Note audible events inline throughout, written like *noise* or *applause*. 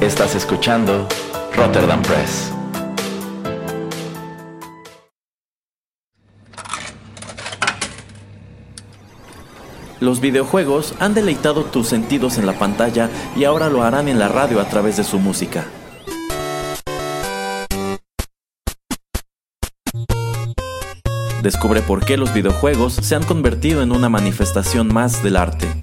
Estás escuchando Rotterdam Press. Los videojuegos han deleitado tus sentidos en la pantalla y ahora lo harán en la radio a través de su música. Descubre por qué los videojuegos se han convertido en una manifestación más del arte.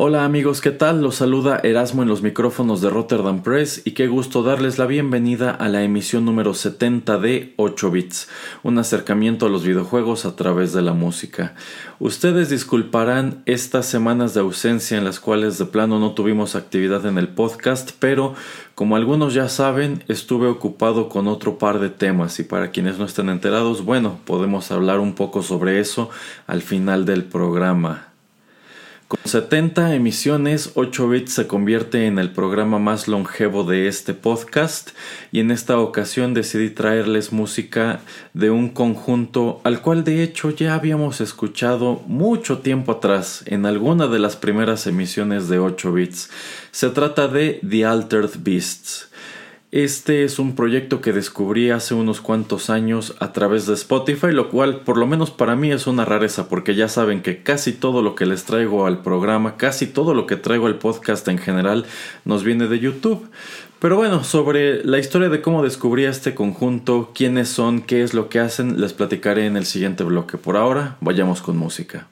Hola amigos, ¿qué tal? Los saluda Erasmo en los micrófonos de Rotterdam Press y qué gusto darles la bienvenida a la emisión número 70 de 8 bits, un acercamiento a los videojuegos a través de la música. Ustedes disculparán estas semanas de ausencia en las cuales de plano no tuvimos actividad en el podcast, pero como algunos ya saben, estuve ocupado con otro par de temas y para quienes no estén enterados, bueno, podemos hablar un poco sobre eso al final del programa. Con 70 emisiones, 8 bits se convierte en el programa más longevo de este podcast y en esta ocasión decidí traerles música de un conjunto al cual de hecho ya habíamos escuchado mucho tiempo atrás en alguna de las primeras emisiones de 8 bits. Se trata de The Altered Beasts. Este es un proyecto que descubrí hace unos cuantos años a través de Spotify, lo cual por lo menos para mí es una rareza porque ya saben que casi todo lo que les traigo al programa, casi todo lo que traigo al podcast en general nos viene de YouTube. Pero bueno, sobre la historia de cómo descubrí este conjunto, quiénes son, qué es lo que hacen, les platicaré en el siguiente bloque. Por ahora, vayamos con música.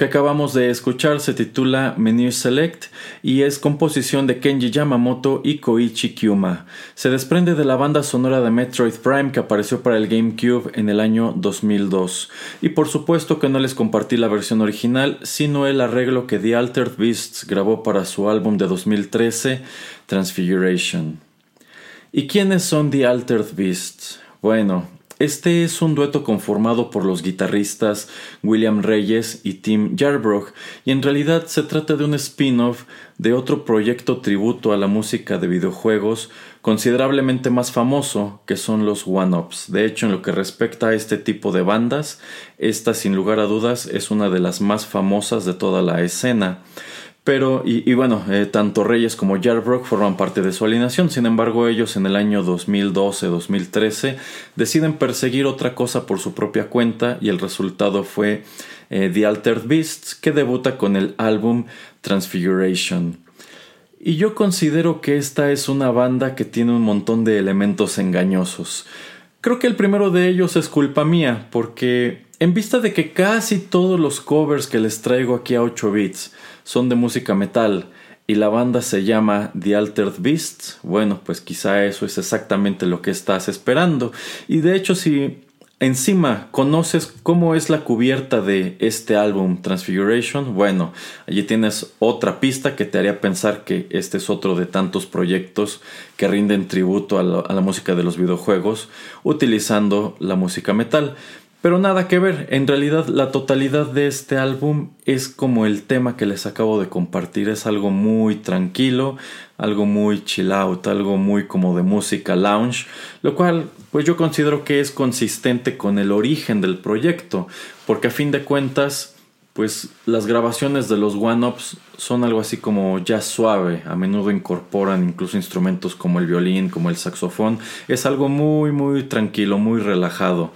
Que acabamos de escuchar se titula Menu Select y es composición de Kenji Yamamoto y Koichi Kyuma. Se desprende de la banda sonora de Metroid Prime que apareció para el GameCube en el año 2002. Y por supuesto que no les compartí la versión original, sino el arreglo que The Altered Beasts grabó para su álbum de 2013, Transfiguration. ¿Y quiénes son The Altered Beasts? Bueno, este es un dueto conformado por los guitarristas William Reyes y Tim Yarbrough, y en realidad se trata de un spin-off de otro proyecto tributo a la música de videojuegos considerablemente más famoso, que son los One-Ups. De hecho, en lo que respecta a este tipo de bandas, esta sin lugar a dudas es una de las más famosas de toda la escena. Pero, y, bueno, eh, tanto Reyes como Yarbrough forman parte de su alineación, sin embargo ellos en el año 2012-2013 deciden perseguir otra cosa por su propia cuenta y el resultado fue eh, The Altered Beasts que debuta con el álbum Transfiguration. Y yo considero que esta es una banda que tiene un montón de elementos engañosos. Creo que el primero de ellos es culpa mía, porque en vista de que casi todos los covers que les traigo aquí a 8 bits son de música metal y la banda se llama The Altered Beasts, bueno, pues quizá eso es exactamente lo que estás esperando. Y de hecho, si encima conoces cómo es la cubierta de este álbum Transfiguration, bueno, allí tienes otra pista que te haría pensar que este es otro de tantos proyectos que rinden tributo a la, a la música de los videojuegos utilizando la música metal. Pero nada que ver, en realidad la totalidad de este álbum es como el tema que les acabo de compartir, es algo muy tranquilo, algo muy chill out, algo muy como de música lounge, lo cual pues yo considero que es consistente con el origen del proyecto, porque a fin de cuentas pues las grabaciones de los one-ups son algo así como jazz suave, a menudo incorporan incluso instrumentos como el violín, como el saxofón, es algo muy muy tranquilo, muy relajado.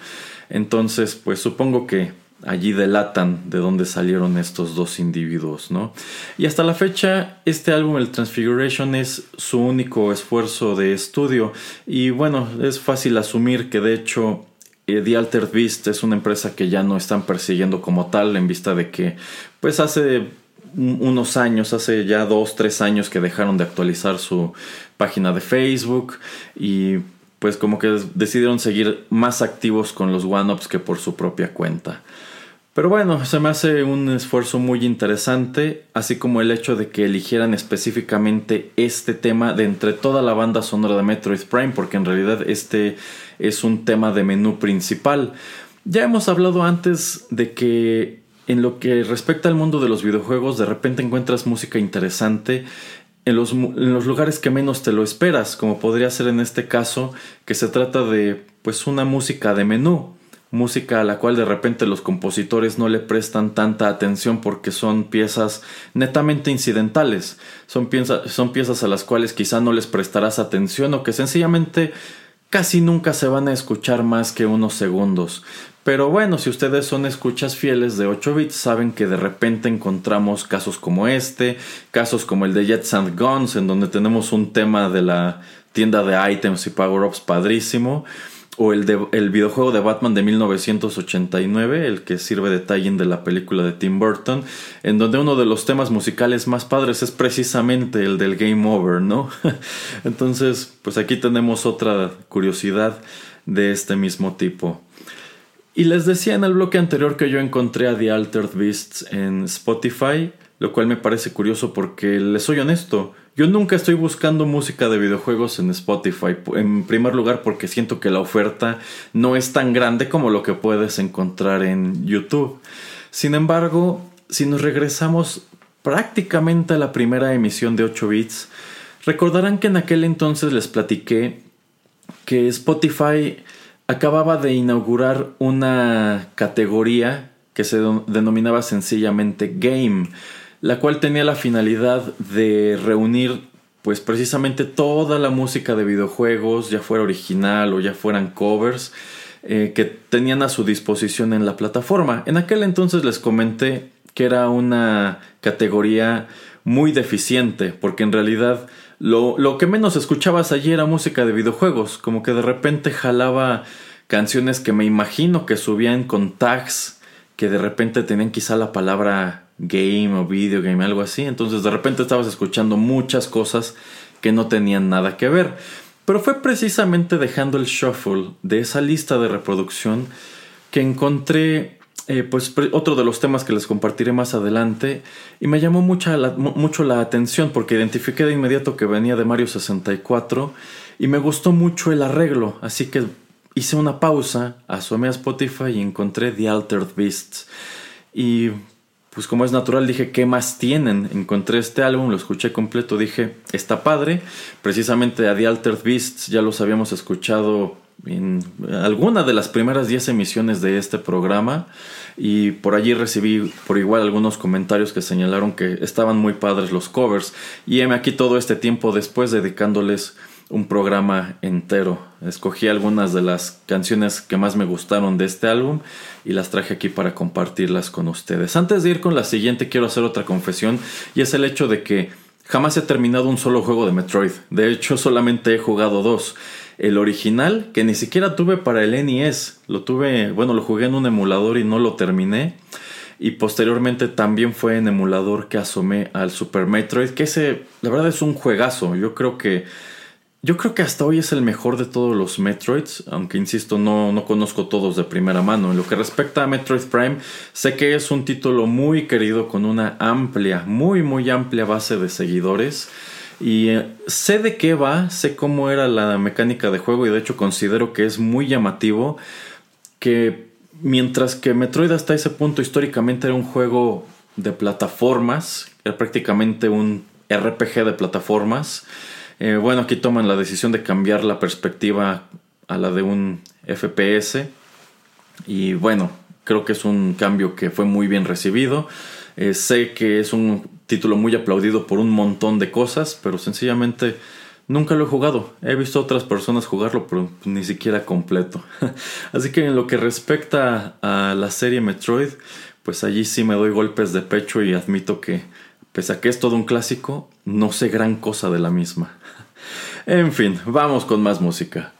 Entonces, pues supongo que allí delatan de dónde salieron estos dos individuos, ¿no? Y hasta la fecha, este álbum, el Transfiguration, es su único esfuerzo de estudio. Y bueno, es fácil asumir que de hecho eh, The Altered Beast es una empresa que ya no están persiguiendo como tal, en vista de que, pues hace unos años, hace ya dos, tres años que dejaron de actualizar su página de Facebook y pues como que decidieron seguir más activos con los one-ups que por su propia cuenta. Pero bueno, se me hace un esfuerzo muy interesante, así como el hecho de que eligieran específicamente este tema de entre toda la banda sonora de Metroid Prime, porque en realidad este es un tema de menú principal. Ya hemos hablado antes de que en lo que respecta al mundo de los videojuegos, de repente encuentras música interesante en los, lugares que menos te lo esperas, como podría ser en este caso, que se trata de pues una música de menú, música a la cual de repente los compositores no le prestan tanta atención porque son piezas netamente incidentales, son, son piezas a las cuales quizá no les prestarás atención o que sencillamente casi nunca se van a escuchar más que unos segundos. Pero bueno, si ustedes son escuchas fieles de 8 bits, saben que de repente encontramos casos como este, casos como el de Jets and Guns, en donde tenemos un tema de la tienda de items y power-ups padrísimo, o el, de, el videojuego de Batman de 1989, el que sirve de tie de la película de Tim Burton, en donde uno de los temas musicales más padres es precisamente el del Game Over, ¿no? *laughs* Entonces, pues aquí tenemos otra curiosidad de este mismo tipo. Y les decía en el bloque anterior que yo encontré a The Altered Beasts en Spotify, lo cual me parece curioso porque les soy honesto, yo nunca estoy buscando música de videojuegos en Spotify, en primer lugar porque siento que la oferta no es tan grande como lo que puedes encontrar en YouTube. Sin embargo, si nos regresamos prácticamente a la primera emisión de 8 bits, recordarán que en aquel entonces les platiqué que Spotify acababa de inaugurar una categoría que se denominaba sencillamente Game, la cual tenía la finalidad de reunir pues precisamente toda la música de videojuegos, ya fuera original o ya fueran covers, eh, que tenían a su disposición en la plataforma. En aquel entonces les comenté que era una categoría muy deficiente, porque en realidad lo, que menos escuchabas allí era música de videojuegos, como que de repente jalaba canciones que me imagino que subían con tags que de repente tenían quizá la palabra game o video game, algo así. Entonces de repente estabas escuchando muchas cosas que no tenían nada que ver. Pero fue precisamente dejando el shuffle de esa lista de reproducción que encontré eh, pues otro de los temas que les compartiré más adelante y me llamó mucho la atención porque identifiqué de inmediato que venía de Mario 64 y me gustó mucho el arreglo, así que hice una pausa, asomé a Spotify y encontré The Altered Beasts y pues como es natural dije, ¿qué más tienen? Encontré este álbum, lo escuché completo, dije, está padre, precisamente a The Altered Beasts ya los habíamos escuchado en alguna de las primeras 10 emisiones de este programa y por allí recibí por igual algunos comentarios que señalaron que estaban muy padres los covers y heme aquí todo este tiempo después dedicándoles un programa entero. Escogí algunas de las canciones que más me gustaron de este álbum y las traje aquí para compartirlas con ustedes. Antes de ir con la siguiente quiero hacer otra confesión y es el hecho de que jamás he terminado un solo juego de Metroid. De hecho solamente he jugado dos. El original, que ni siquiera tuve para el NES, lo tuve, bueno, lo jugué en un emulador y no lo terminé. Y posteriormente también fue en emulador que asomé al Super Metroid, que ese, la verdad es un juegazo. Yo creo que, yo creo que hasta hoy es el mejor de todos los Metroids, aunque insisto, no, no conozco todos de primera mano. En lo que respecta a Metroid Prime, sé que es un título muy querido con una amplia, muy, muy amplia base de seguidores. Y eh, sé de qué va, sé cómo era la mecánica de juego y de hecho considero que es muy llamativo que mientras que Metroid hasta ese punto históricamente era un juego de plataformas, era prácticamente un RPG de plataformas, eh, bueno, aquí toman la decisión de cambiar la perspectiva a la de un FPS y bueno, creo que es un cambio que fue muy bien recibido. Eh, sé que es un título muy aplaudido por un montón de cosas, pero sencillamente nunca lo he jugado. He visto otras personas jugarlo, pero ni siquiera completo. *laughs* Así que en lo que respecta a la serie Metroid, pues allí sí me doy golpes de pecho y admito que, pese a que es todo un clásico, no sé gran cosa de la misma. *laughs* en fin, vamos con más música.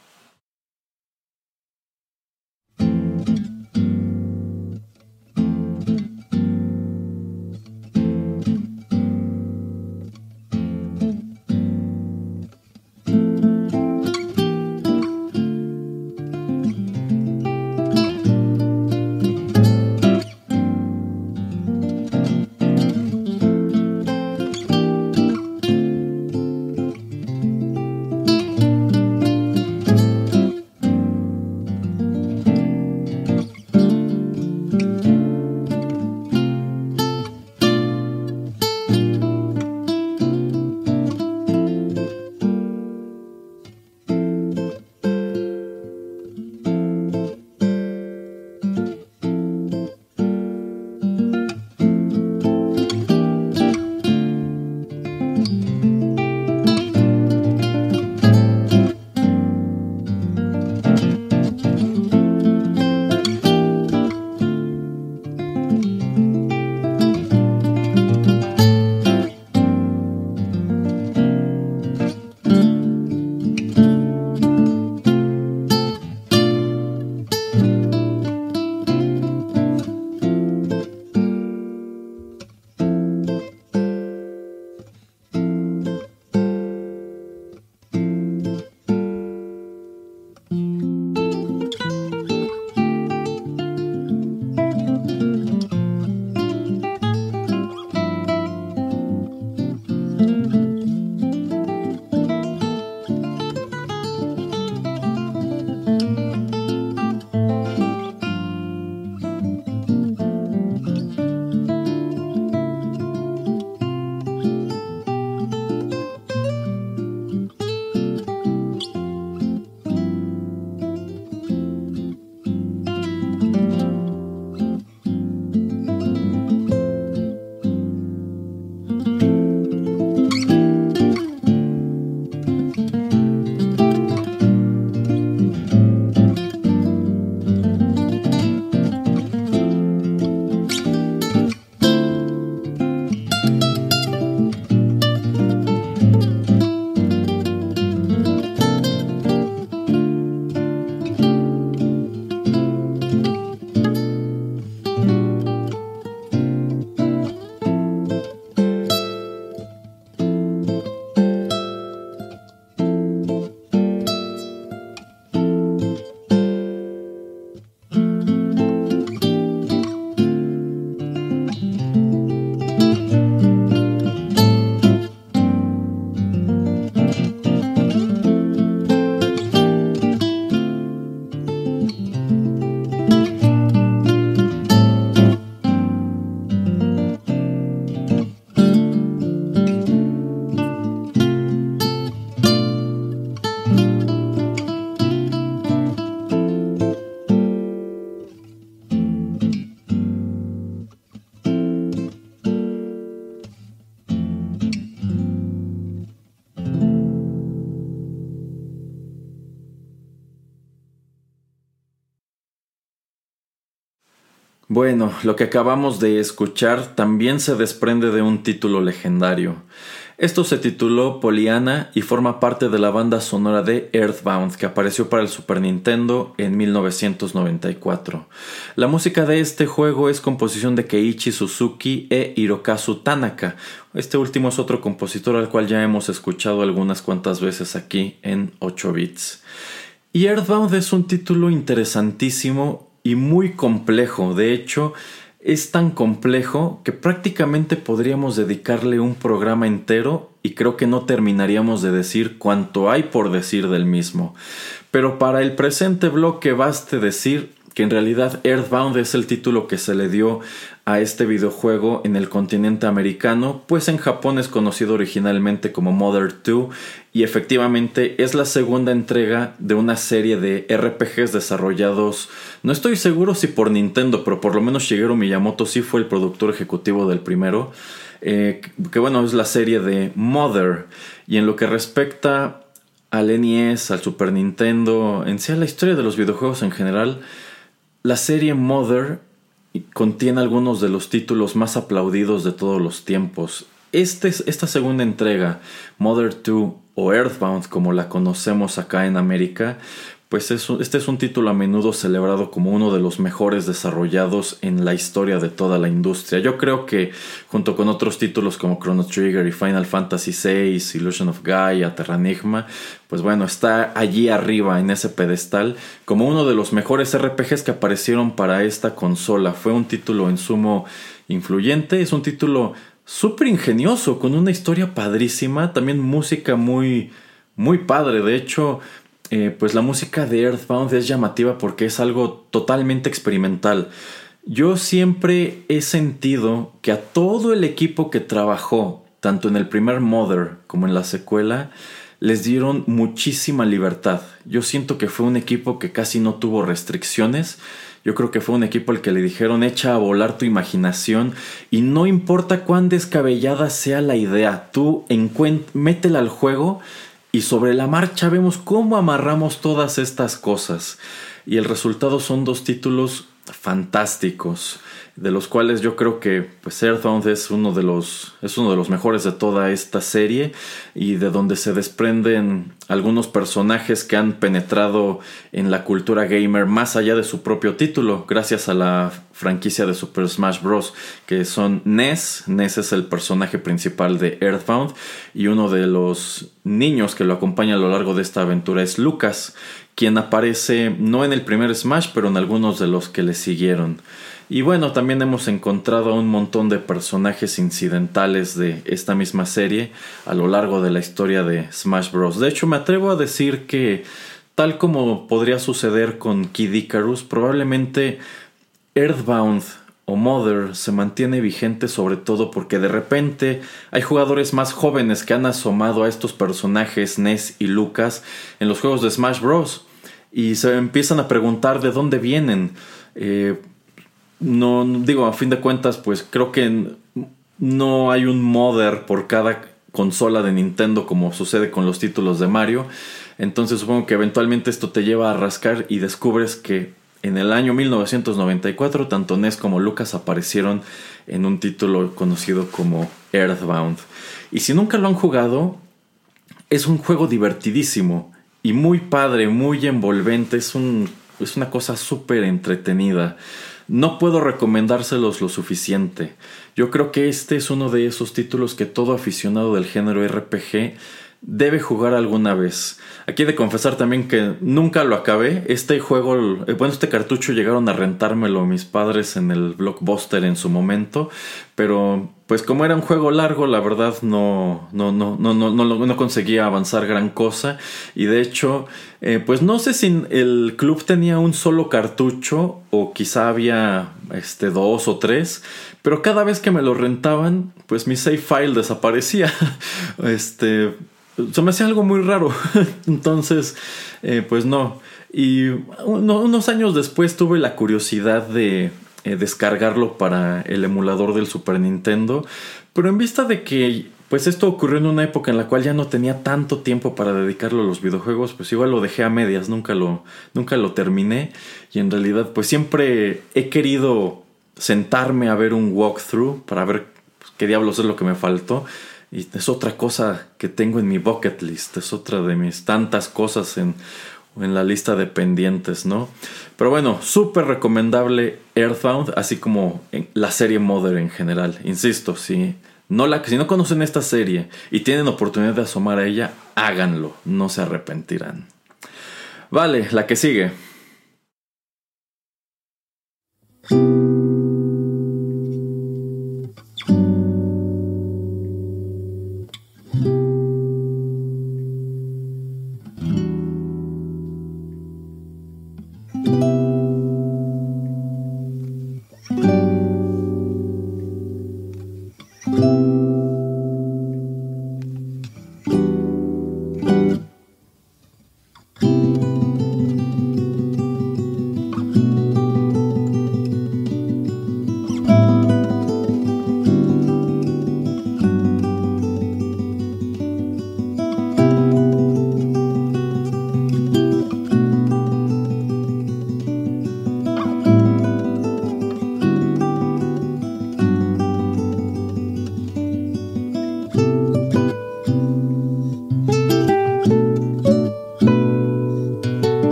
Bueno, lo que acabamos de escuchar también se desprende de un título legendario. Esto se tituló Poliana y forma parte de la banda sonora de Earthbound que apareció para el Super Nintendo en 1994. La música de este juego es composición de Keiichi Suzuki e Hirokazu Tanaka. Este último es otro compositor al cual ya hemos escuchado algunas cuantas veces aquí en 8 bits. Y Earthbound es un título interesantísimo y muy complejo. De hecho, es tan complejo que prácticamente podríamos dedicarle un programa entero y creo que no terminaríamos de decir cuánto hay por decir del mismo. Pero para el presente bloque baste decir que en realidad Earthbound es el título que se le dio a este videojuego en el continente americano, pues en Japón es conocido originalmente como Mother 2 y efectivamente es la segunda entrega de una serie de RPGs desarrollados, no estoy seguro si por Nintendo, pero por lo menos Shigeru Miyamoto sí fue el productor ejecutivo del primero, eh, que bueno, es la serie de Mother. Y en lo que respecta al NES, al Super Nintendo, en sí a la historia de los videojuegos en general, la serie Mother contiene algunos de los títulos más aplaudidos de todos los tiempos. Este, esta segunda entrega, Mother 2 o Earthbound como la conocemos acá en América, pues este es un título a menudo celebrado como uno de los mejores desarrollados en la historia de toda la industria. Yo creo que junto con otros títulos como Chrono Trigger y Final Fantasy VI, Illusion of Gaia, Terranigma, pues bueno, está allí arriba en ese pedestal como uno de los mejores RPGs que aparecieron para esta consola. Fue un título en sumo influyente, es un título súper ingenioso, con una historia padrísima, también música muy, muy padre. De hecho, eh, pues la música de Earthbound es llamativa porque es algo totalmente experimental. Yo siempre he sentido que a todo el equipo que trabajó, tanto en el primer Mother como en la secuela, les dieron muchísima libertad. Yo siento que fue un equipo que casi no tuvo restricciones. Yo creo que fue un equipo al que le dijeron echa a volar tu imaginación y no importa cuán descabellada sea la idea, tú métela al juego y sobre la marcha vemos cómo amarramos todas estas cosas. Y el resultado son dos títulos fantásticos de los cuales yo creo que pues Earthbound es uno de los es uno de los mejores de toda esta serie y de donde se desprenden algunos personajes que han penetrado en la cultura gamer más allá de su propio título gracias a la franquicia de Super Smash Bros que son Ness. Ness es el personaje principal de Earthbound y uno de los niños que lo acompaña a lo largo de esta aventura es Lucas quien aparece no en el primer Smash pero en algunos de los que le siguieron y bueno, también hemos encontrado un montón de personajes incidentales de esta misma serie a lo largo de la historia de Smash Bros. De hecho, me atrevo a decir que, tal como podría suceder con Kid Icarus, probablemente Earthbound o Mother se mantiene vigente sobre todo porque de repente hay jugadores más jóvenes que han asomado a estos personajes Ness y Lucas en los juegos de Smash Bros. Y se empiezan a preguntar de dónde vienen. Eh, no, digo, a fin de cuentas, pues creo que no hay un modder por cada consola de Nintendo como sucede con los títulos de Mario. Entonces supongo que eventualmente esto te lleva a rascar y descubres que en el año 1994 tanto NES como Lucas aparecieron en un título conocido como Earthbound. Y si nunca lo han jugado, es un juego divertidísimo y muy padre, muy envolvente, es, un, es una cosa súper entretenida. No puedo recomendárselos lo suficiente. Yo creo que este es uno de esos títulos que todo aficionado del género RPG debe jugar alguna vez. Aquí he de confesar también que nunca lo acabé. Este juego, eh, bueno, este cartucho llegaron a rentármelo mis padres en el blockbuster en su momento, pero pues como era un juego largo, la verdad no, no, no, no, no, no, no conseguía avanzar gran cosa. Y de hecho, eh, pues no sé si el club tenía un solo cartucho o quizá había este, dos o tres, pero cada vez que me lo rentaban, pues mi save file desaparecía. *laughs* este, se me hacía algo muy raro. *laughs* Entonces, eh, pues no. Y unos años después tuve la curiosidad de eh, descargarlo para el emulador del Super Nintendo. Pero en vista de que pues esto ocurrió en una época en la cual ya no tenía tanto tiempo para dedicarlo a los videojuegos, pues igual lo dejé a medias, nunca lo, nunca lo terminé. Y en realidad, pues siempre he querido sentarme a ver un walkthrough para ver qué diablos es lo que me faltó. Y es otra cosa que tengo en mi bucket list, es otra de mis tantas cosas en, en la lista de pendientes, ¿no? Pero bueno, súper recomendable Earthbound, así como la serie Mother en general. Insisto, si no, la, si no conocen esta serie y tienen oportunidad de asomar a ella, háganlo, no se arrepentirán. Vale, la que sigue.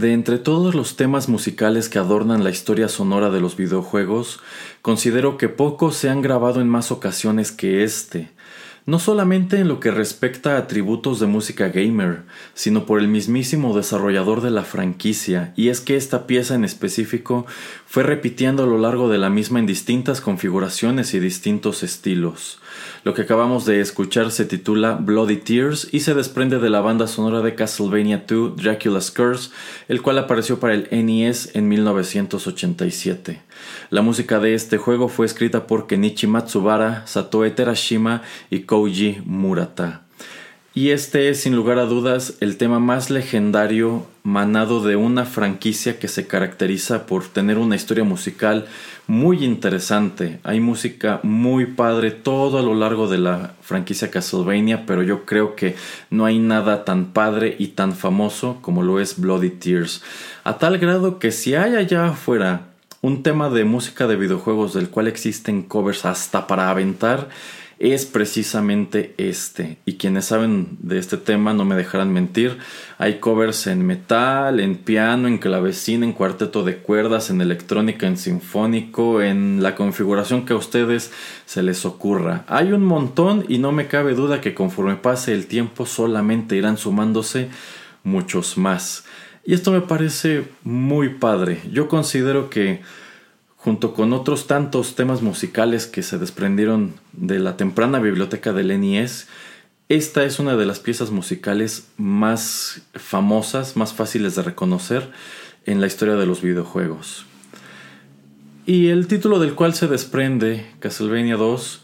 De entre todos los temas musicales que adornan la historia sonora de los videojuegos, considero que pocos se han grabado en más ocasiones que este, no solamente en lo que respecta a atributos de música gamer, sino por el mismísimo desarrollador de la franquicia, y es que esta pieza en específico fue repitiendo a lo largo de la misma en distintas configuraciones y distintos estilos. Lo que acabamos de escuchar se titula Bloody Tears y se desprende de la banda sonora de Castlevania II Dracula's Curse, el cual apareció para el NES en 1987. La música de este juego fue escrita por Kenichi Matsubara, Satoe Terashima y Koji Murata. Y este es sin lugar a dudas el tema más legendario manado de una franquicia que se caracteriza por tener una historia musical muy interesante. Hay música muy padre todo a lo largo de la franquicia Castlevania, pero yo creo que no hay nada tan padre y tan famoso como lo es Bloody Tears. A tal grado que si hay allá afuera un tema de música de videojuegos del cual existen covers hasta para aventar, es precisamente este. Y quienes saben de este tema no me dejarán mentir. Hay covers en metal, en piano, en clavecín, en cuarteto de cuerdas, en electrónica, en sinfónico, en la configuración que a ustedes se les ocurra. Hay un montón y no me cabe duda que conforme pase el tiempo solamente irán sumándose muchos más. Y esto me parece muy padre. Yo considero que junto con otros tantos temas musicales que se desprendieron de la temprana biblioteca del NES, esta es una de las piezas musicales más famosas, más fáciles de reconocer en la historia de los videojuegos. Y el título del cual se desprende, Castlevania 2,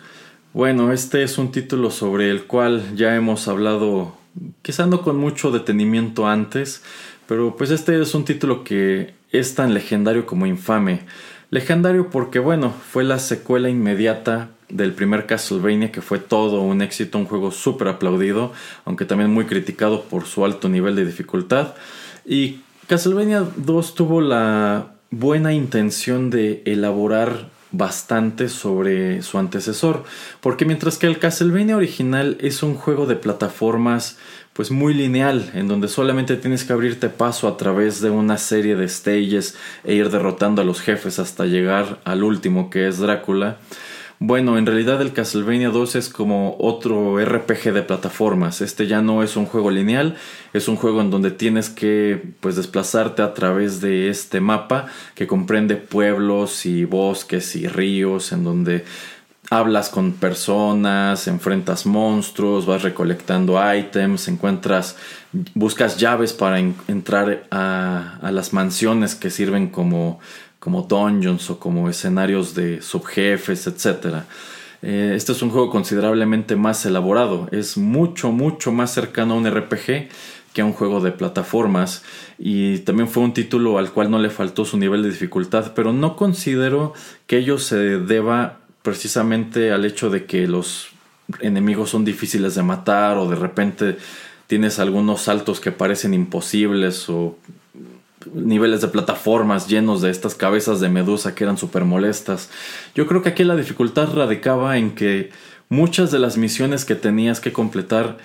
bueno, este es un título sobre el cual ya hemos hablado, quizá no con mucho detenimiento antes, pero pues este es un título que es tan legendario como infame. Legendario porque, bueno, fue la secuela inmediata del primer Castlevania que fue todo un éxito, un juego súper aplaudido, aunque también muy criticado por su alto nivel de dificultad. Y Castlevania 2 tuvo la buena intención de elaborar bastante sobre su antecesor, porque mientras que el Castlevania original es un juego de plataformas pues muy lineal, en donde solamente tienes que abrirte paso a través de una serie de stages e ir derrotando a los jefes hasta llegar al último que es Drácula. Bueno, en realidad el Castlevania 2 es como otro RPG de plataformas. Este ya no es un juego lineal, es un juego en donde tienes que pues desplazarte a través de este mapa que comprende pueblos y bosques y ríos en donde hablas con personas, enfrentas monstruos, vas recolectando ítems, encuentras, buscas llaves para entrar a, las mansiones que sirven como, como dungeons o como escenarios de subjefes, etc. Eh, este es un juego considerablemente más elaborado, es mucho, mucho más cercano a un RPG que a un juego de plataformas y también fue un título al cual no le faltó su nivel de dificultad, pero no considero que ello se deba precisamente al hecho de que los enemigos son difíciles de matar o de repente tienes algunos saltos que parecen imposibles o niveles de plataformas llenos de estas cabezas de medusa que eran súper molestas. Yo creo que aquí la dificultad radicaba en que muchas de las misiones que tenías que completar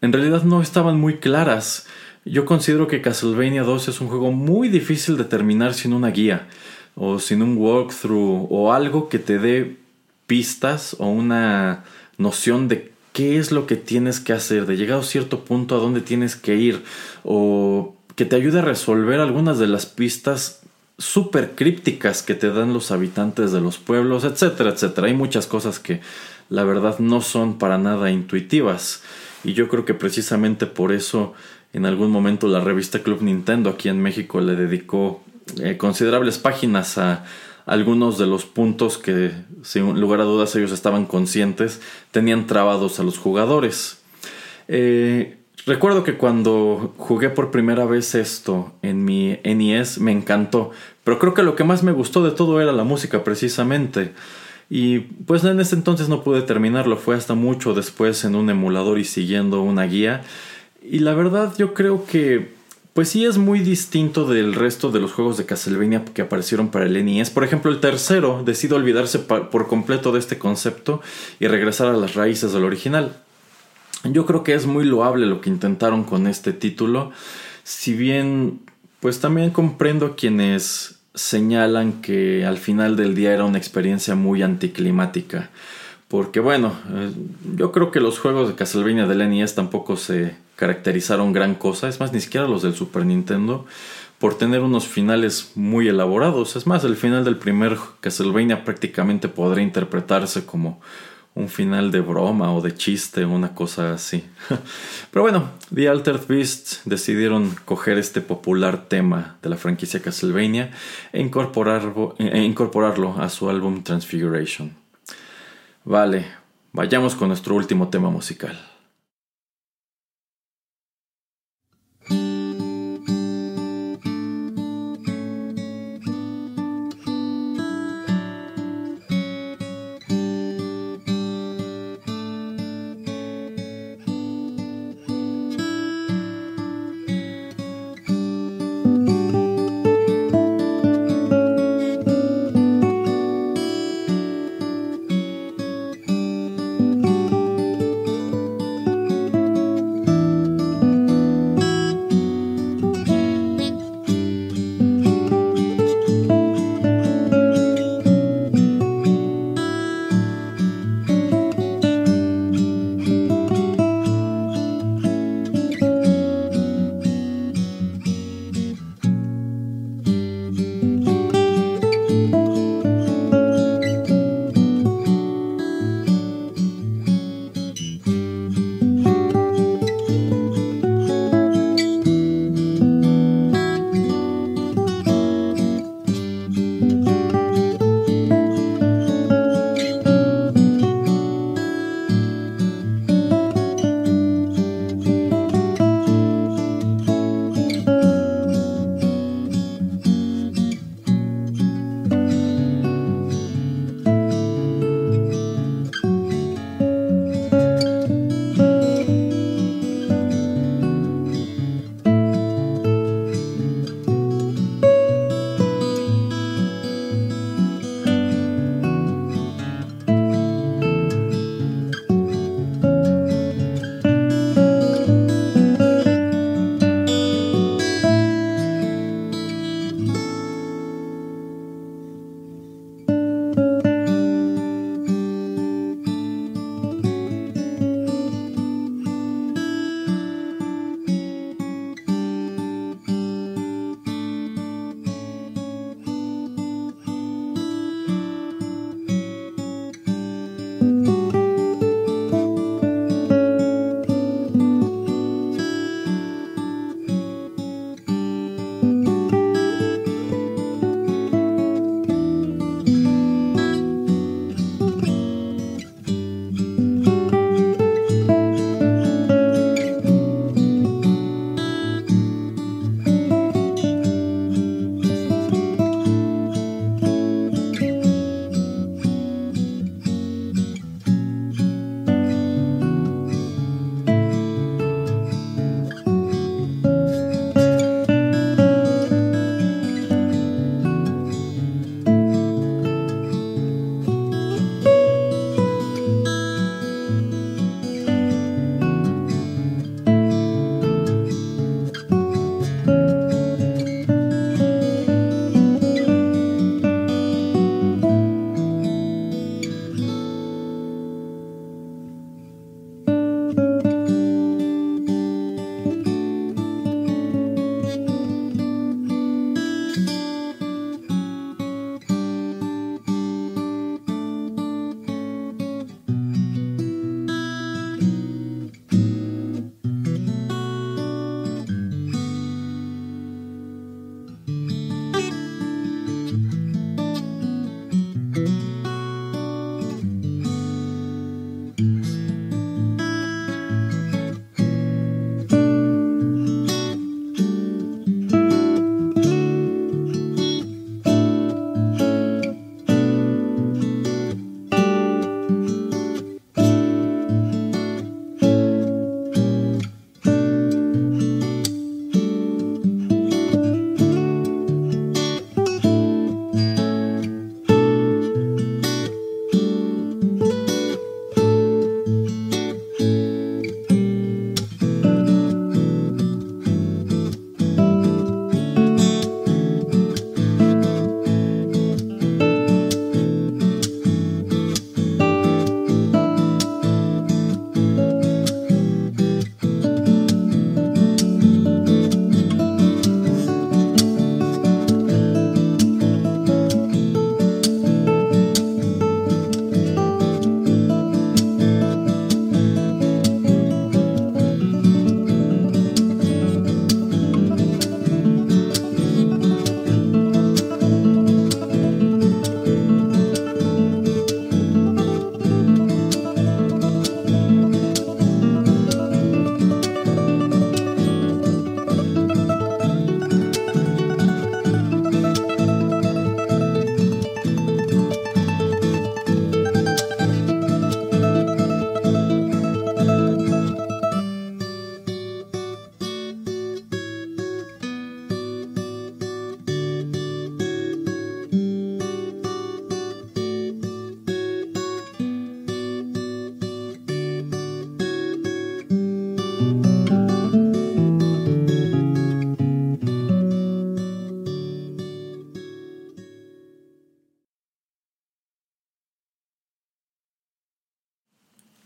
en realidad no estaban muy claras. Yo considero que Castlevania 2 es un juego muy difícil de terminar sin una guía o sin un walkthrough o algo que te dé pistas o una noción de qué es lo que tienes que hacer, de llegar a cierto punto a dónde tienes que ir, o que te ayude a resolver algunas de las pistas súper crípticas que te dan los habitantes de los pueblos, etcétera, etcétera. Hay muchas cosas que la verdad no son para nada intuitivas. Y yo creo que precisamente por eso en algún momento la revista Club Nintendo aquí en México le dedicó eh, considerables páginas a algunos de los puntos que, sin lugar a dudas, ellos estaban conscientes, tenían trabados a los jugadores. Eh, recuerdo que cuando jugué por primera vez esto en mi NES me encantó, pero creo que lo que más me gustó de todo era la música precisamente. Y pues en ese entonces no pude terminarlo, fue hasta mucho después en un emulador y siguiendo una guía. Y la verdad yo creo que pues sí es muy distinto del resto de los juegos de Castlevania que aparecieron para el NES. Por ejemplo, el tercero decide olvidarse por completo de este concepto y regresar a las raíces del original. Yo creo que es muy loable lo que intentaron con este título. Si bien Pues también comprendo quienes señalan que al final del día era una experiencia muy anticlimática. Porque bueno, eh, yo creo que los juegos de Castlevania del NES tampoco se caracterizaron gran cosa. Es más, ni siquiera los del Super Nintendo por tener unos finales muy elaborados. Es más, el final del primer Castlevania prácticamente podría interpretarse como un final de broma o de chiste, una cosa así. *laughs* Pero bueno, The Altered Beasts decidieron coger este popular tema de la franquicia Castlevania e e incorporarlo a su álbum Transfiguration. Vale, vayamos con nuestro último tema musical.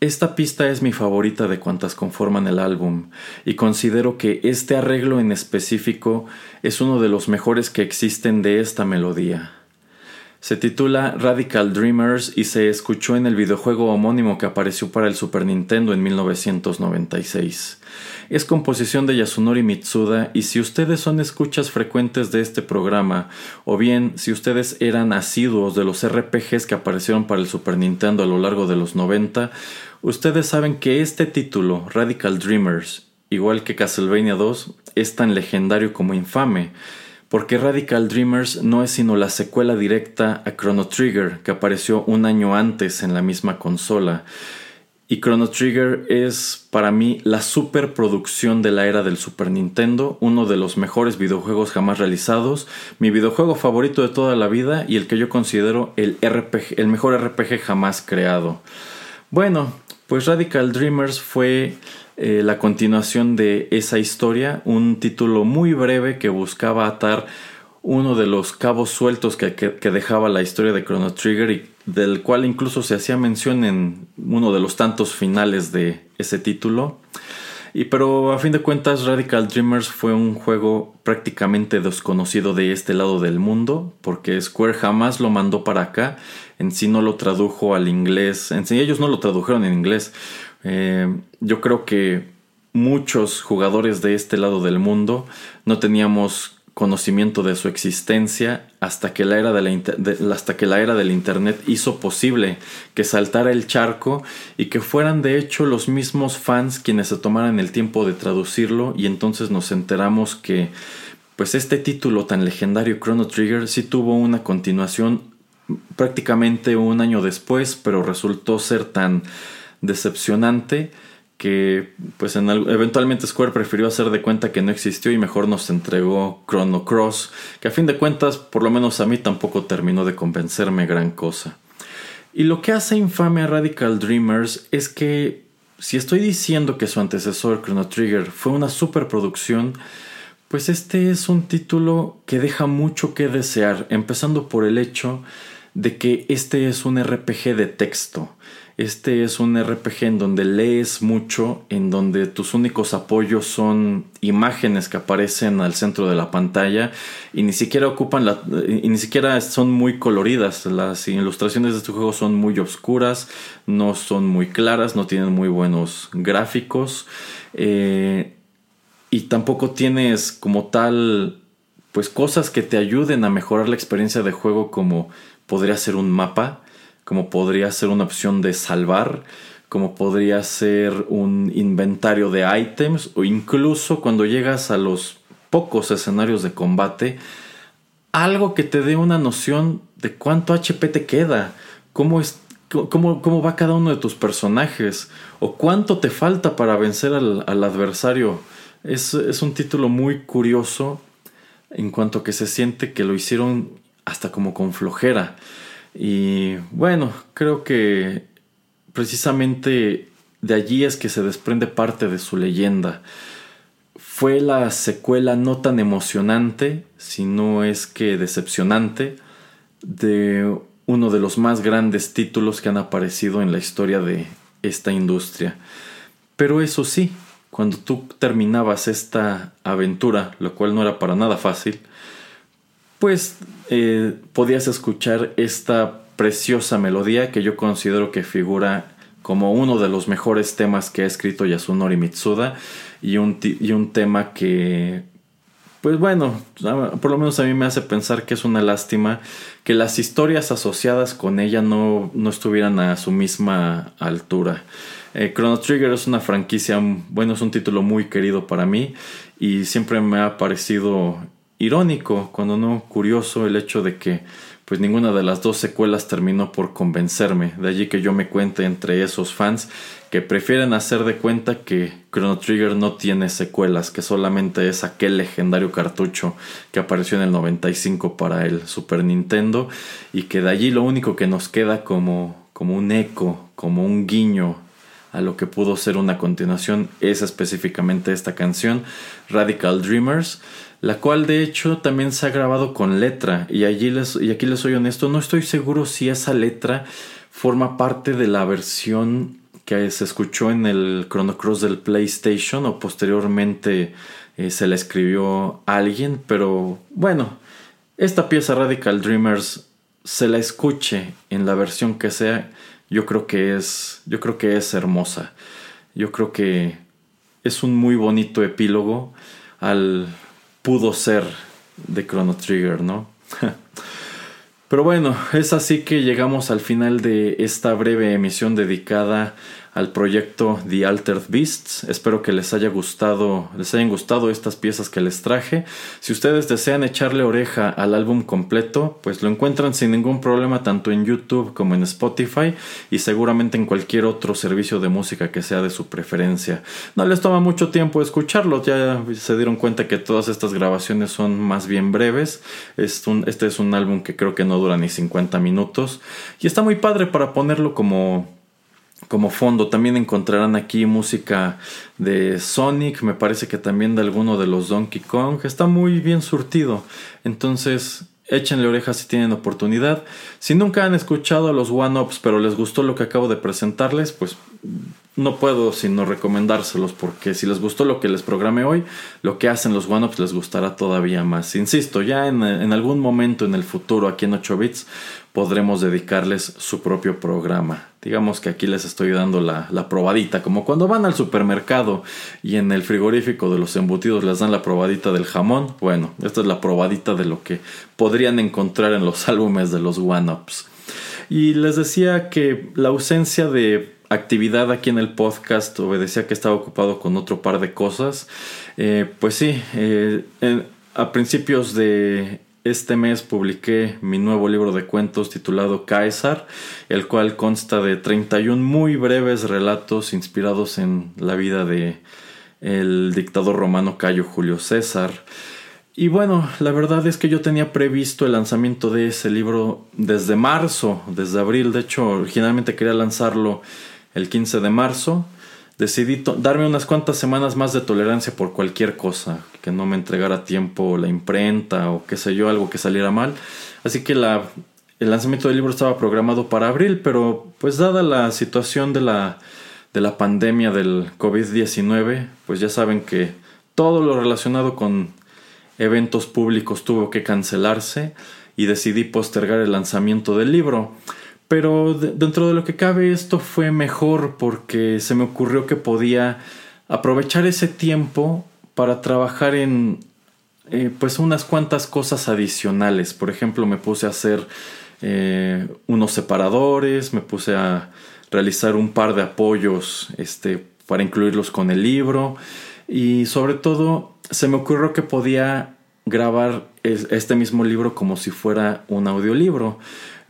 Esta pista es mi favorita de cuantas conforman el álbum, y considero que este arreglo en específico es uno de los mejores que existen de esta melodía. Se titula Radical Dreamers y se escuchó en el videojuego homónimo que apareció para el Super Nintendo en 1996. Es composición de Yasunori Mitsuda y si ustedes son escuchas frecuentes de este programa, o bien si ustedes eran asiduos de los RPGs que aparecieron para el Super Nintendo a lo largo de los 90, ustedes saben que este título, Radical Dreamers, igual que Castlevania 2, es tan legendario como infame porque Radical Dreamers no es sino la secuela directa a Chrono Trigger, que apareció un año antes en la misma consola. Y Chrono Trigger es para mí la superproducción de la era del Super Nintendo, uno de los mejores videojuegos jamás realizados, mi videojuego favorito de toda la vida y el que yo considero el, mejor RPG jamás creado. Bueno, pues Radical Dreamers fue eh, la continuación de esa historia, un título muy breve que buscaba atar uno de los cabos sueltos que, dejaba la historia de Chrono Trigger y del cual incluso se hacía mención en uno de los tantos finales de ese título. Y pero a fin de cuentas Radical Dreamers fue un juego prácticamente desconocido de este lado del mundo, porque Square jamás lo mandó para acá, en sí no lo tradujo al inglés, en sí ellos no lo tradujeron en inglés, eh, yo creo que muchos jugadores de este lado del mundo no teníamos conocimiento de su existencia hasta que la era, de la, hasta que la era del Internet hizo posible que saltara el charco y que fueran de hecho los mismos fans quienes se tomaran el tiempo de traducirlo. Y entonces nos enteramos que pues este título tan legendario Chrono Trigger sí tuvo una continuación prácticamente un año después pero resultó ser tan decepcionante que pues en eventualmente Square prefirió hacer de cuenta que no existió y mejor nos entregó Chrono Cross, que a fin de cuentas por lo menos a mí tampoco terminó de convencerme gran cosa. Y lo que hace infame a Radical Dreamers es que si estoy diciendo que su antecesor Chrono Trigger fue una superproducción, pues este es un título que deja mucho que desear, empezando por el hecho de que este es un RPG de texto. Este es un RPG en donde lees mucho, en donde tus únicos apoyos son imágenes que aparecen al centro de la pantalla y ni siquiera ocupan la, y ni siquiera son muy coloridas. Las ilustraciones de este juego son muy oscuras, no son muy claras, no tienen muy buenos gráficos eh, y tampoco tienes como tal pues cosas que te ayuden a mejorar la experiencia de juego como podría ser un mapa como podría ser una opción de salvar, como podría ser un inventario de ítems o incluso cuando llegas a los pocos escenarios de combate, algo que te dé una noción de cuánto HP te queda, cómo, es, cómo, cómo va cada uno de tus personajes o cuánto te falta para vencer al, adversario. Es, es un título muy curioso en cuanto que se siente que lo hicieron hasta como con flojera. Y bueno, creo que precisamente de allí es que se desprende parte de su leyenda. Fue la secuela no tan emocionante, sino es que decepcionante, de uno de los más grandes títulos que han aparecido en la historia de esta industria. Pero eso sí, cuando tú terminabas esta aventura, lo cual no era para nada fácil, pues eh, podías escuchar esta preciosa melodía que yo considero que figura como uno de los mejores temas que ha escrito Yasunori Mitsuda y un, y un tema que pues bueno, por lo menos a mí me hace pensar que es una lástima que las historias asociadas con ella no, no estuvieran a su misma altura. Eh, Chrono Trigger es una franquicia, bueno, es un título muy querido para mí y siempre me ha parecido irónico, cuando no curioso, el hecho de que pues ninguna de las dos secuelas terminó por convencerme. De allí que yo me cuente entre esos fans que prefieren hacer de cuenta que Chrono Trigger no tiene secuelas, que solamente es aquel legendario cartucho que apareció en el 95 para el Super Nintendo y que de allí lo único que nos queda como, como un eco, como un guiño a lo que pudo ser una continuación es específicamente esta canción, Radical Dreamers la cual de hecho también se ha grabado con letra. Y, allí les, y aquí les soy honesto, no estoy seguro si esa letra forma parte de la versión que se escuchó en el Chrono Cross del PlayStation o posteriormente eh, se la escribió alguien, pero bueno, esta pieza Radical Dreamers se la escuche en la versión que sea, yo creo que es yo creo que es hermosa. Yo creo que es un muy bonito epílogo al pudo ser de Chrono Trigger, ¿no? *laughs* Pero bueno, es así que llegamos al final de esta breve emisión dedicada al proyecto The Altered Beasts. Espero que les haya gustado, les hayan gustado estas piezas que les traje. Si ustedes desean echarle oreja al álbum completo, pues lo encuentran sin ningún problema tanto en YouTube como en Spotify y seguramente en cualquier otro servicio de música que sea de su preferencia. No les toma mucho tiempo escucharlo, ya se dieron cuenta que todas estas grabaciones son más bien breves. este es un álbum que creo que no dura ni 50 minutos y está muy padre para ponerlo como como fondo. También encontrarán aquí música de Sonic, me parece que también de alguno de los Donkey Kong. Está muy bien surtido. Entonces, échenle orejas si tienen oportunidad. Si nunca han escuchado los one-ups, pero les gustó lo que acabo de presentarles, pues no puedo sino recomendárselos porque si les gustó lo que les programé hoy, lo que hacen los one-ups les gustará todavía más. Insisto, ya en, en, algún momento en el futuro aquí en 8 bits podremos dedicarles su propio programa. Digamos que aquí les estoy dando la, la, probadita, como cuando van al supermercado y en el frigorífico de los embutidos les dan la probadita del jamón. Bueno, esta es la probadita de lo que podrían encontrar en los *laughs* álbumes de los one-ups. Y les decía que la ausencia de actividad aquí en el podcast obedecía que estaba ocupado con otro par de cosas. Eh, pues sí, eh, a principios de este mes publiqué mi nuevo libro de cuentos titulado Caesar, el cual consta de 31 muy breves relatos inspirados en la vida de el dictador romano Cayo Julio César. Y bueno, la verdad es que yo tenía previsto el lanzamiento de ese libro desde marzo, desde abril. De hecho, originalmente quería lanzarlo el 15 de marzo decidí darme unas cuantas semanas más de tolerancia por cualquier cosa, que no me entregara tiempo la imprenta o qué sé yo, algo que saliera mal. Así que la, el lanzamiento del libro estaba programado para abril, pero pues dada la situación de la, de la pandemia del COVID-19, pues ya saben que todo lo relacionado con eventos públicos tuvo que cancelarse y decidí postergar el lanzamiento del libro. Pero dentro de lo que cabe esto fue mejor porque se me ocurrió que podía aprovechar ese tiempo para trabajar en eh, pues unas cuantas cosas adicionales. Por ejemplo, me puse a hacer eh, unos separadores, me puse a realizar un par de apoyos este, para incluirlos con el libro y sobre todo se me ocurrió que podía grabar este mismo libro como si fuera un audiolibro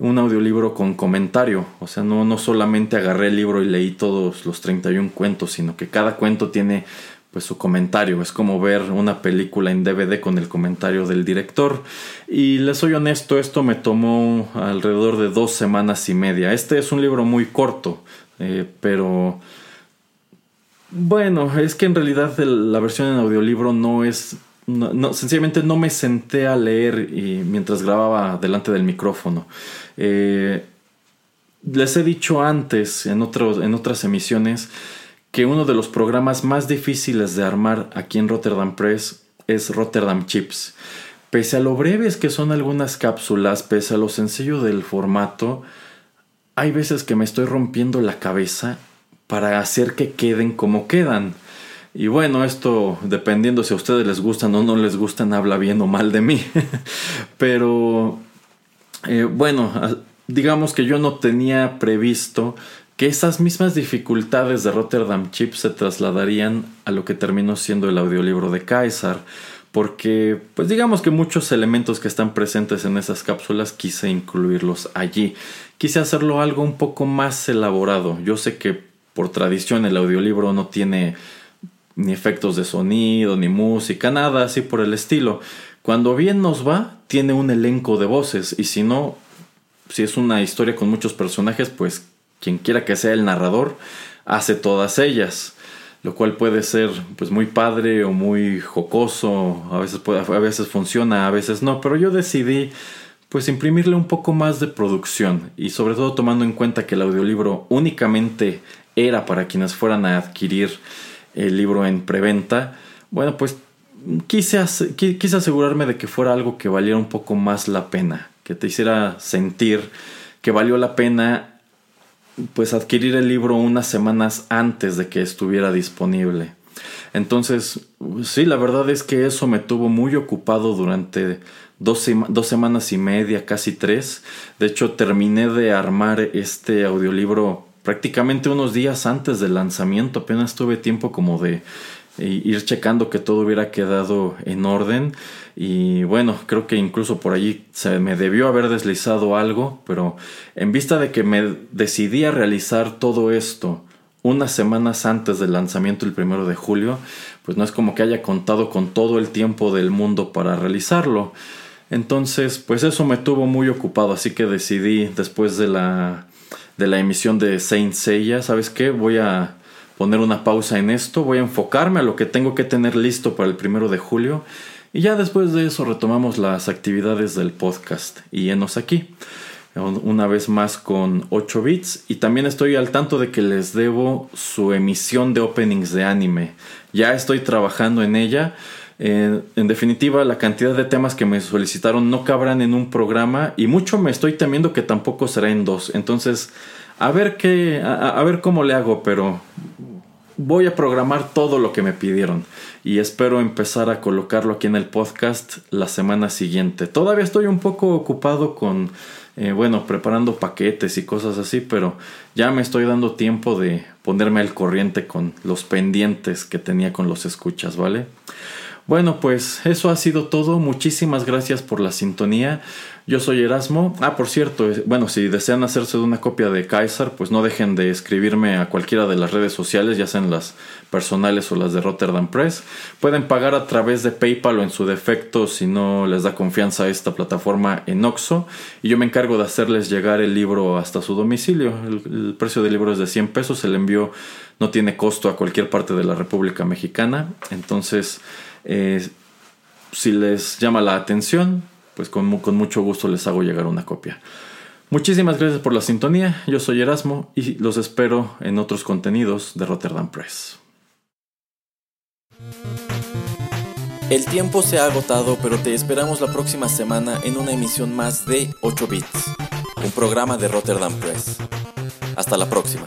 un audiolibro con comentario. O sea, no, no solamente agarré el libro y leí todos los 31 cuentos, sino que cada cuento tiene pues su comentario. Es como ver una película en DVD con el comentario del director. Y les soy honesto, esto me tomó alrededor de dos semanas y media. Este es un libro muy corto, eh, pero bueno, es que en realidad la versión en audiolibro no es no, sencillamente no me senté a leer mientras grababa delante del micrófono. Eh, les he dicho antes en, en otras emisiones que uno de los programas más difíciles de armar aquí en Rotterdam Press es Rotterdam Chips. Pese a lo breves que son algunas cápsulas, pese a lo sencillo del formato, hay veces que me estoy rompiendo la cabeza para hacer que queden como quedan. Y bueno, esto dependiendo si a ustedes les gustan o no les gustan, habla bien o mal de mí. *laughs* Pero eh, bueno, digamos que yo no tenía previsto que esas mismas dificultades de Rotterdam Chip se trasladarían a lo que terminó siendo el audiolibro de Kaiser. Porque, pues digamos que muchos elementos que están presentes en esas cápsulas quise incluirlos allí. Quise hacerlo algo un poco más elaborado. Yo sé que por tradición el audiolibro no tiene ni efectos de sonido, ni música, nada así por el estilo. Cuando bien nos va, tiene un elenco de voces y si no, si es una historia con muchos personajes, pues quien quiera que sea el narrador hace todas ellas, lo cual puede ser pues muy padre o muy jocoso, a veces a veces funciona, a veces no, pero yo decidí pues imprimirle un poco más de producción y sobre todo tomando en cuenta que el audiolibro únicamente era para quienes fueran a adquirir el libro en preventa, bueno, pues quise, quise asegurarme de que fuera algo que valiera un poco más la pena, que te hiciera sentir que valió la pena pues adquirir el libro unas semanas antes de que estuviera disponible. Entonces, sí, la verdad es que eso me tuvo muy ocupado durante dos, dos, semanas y media, casi tres. De hecho, terminé de armar este audiolibro prácticamente unos días antes del lanzamiento. Apenas tuve tiempo como de ir checando que todo hubiera quedado en orden. Y bueno, creo que incluso por allí se me debió haber deslizado algo, pero en vista de que me decidí a realizar todo esto unas semanas antes del lanzamiento el primero de julio, pues no es como que haya contado con todo el tiempo del mundo para realizarlo. Entonces, pues eso me tuvo muy ocupado, así que decidí después de la de la emisión de Saint Seiya, ¿sabes qué? Voy a poner una pausa en esto, voy a enfocarme a lo que tengo que tener listo para el primero de julio y ya después de eso retomamos las actividades del podcast y enos aquí una vez más con 8 bits y también estoy al tanto de que les debo su emisión de openings de anime. Ya estoy trabajando en ella. En definitiva, la cantidad de temas que me solicitaron no cabrán en un programa y mucho me estoy temiendo que tampoco será en dos. Entonces, a ver qué, a ver cómo le hago, pero voy a programar todo lo que me pidieron y espero empezar a colocarlo aquí en el podcast la semana siguiente. Todavía estoy un poco ocupado con, eh, bueno, preparando paquetes y cosas así, pero ya me estoy dando tiempo de ponerme al corriente con los pendientes que tenía con los escuchas, ¿vale? Bueno, pues eso ha sido todo. Muchísimas gracias por la sintonía. Yo soy Erasmo. Ah, por cierto, bueno, si desean hacerse de una copia de Kaiser, pues no dejen de escribirme a cualquiera de las redes sociales, ya sean las personales o las de Rotterdam Press. Pueden pagar a través de PayPal o en su defecto, si no les da confianza esta plataforma en Oxo. Y yo me encargo de hacerles llegar el libro hasta su domicilio. El, precio del libro es de 100 pesos. El envío no tiene costo a cualquier parte de la República Mexicana. Entonces, eh, si les llama la atención, pues con, con mucho gusto les hago llegar una copia. Muchísimas gracias por la sintonía, yo soy Erasmo y los espero en otros contenidos de Rotterdam Press. El tiempo se ha agotado, pero te esperamos la próxima semana en una emisión más de 8 Bits, un programa de Rotterdam Press. Hasta la próxima.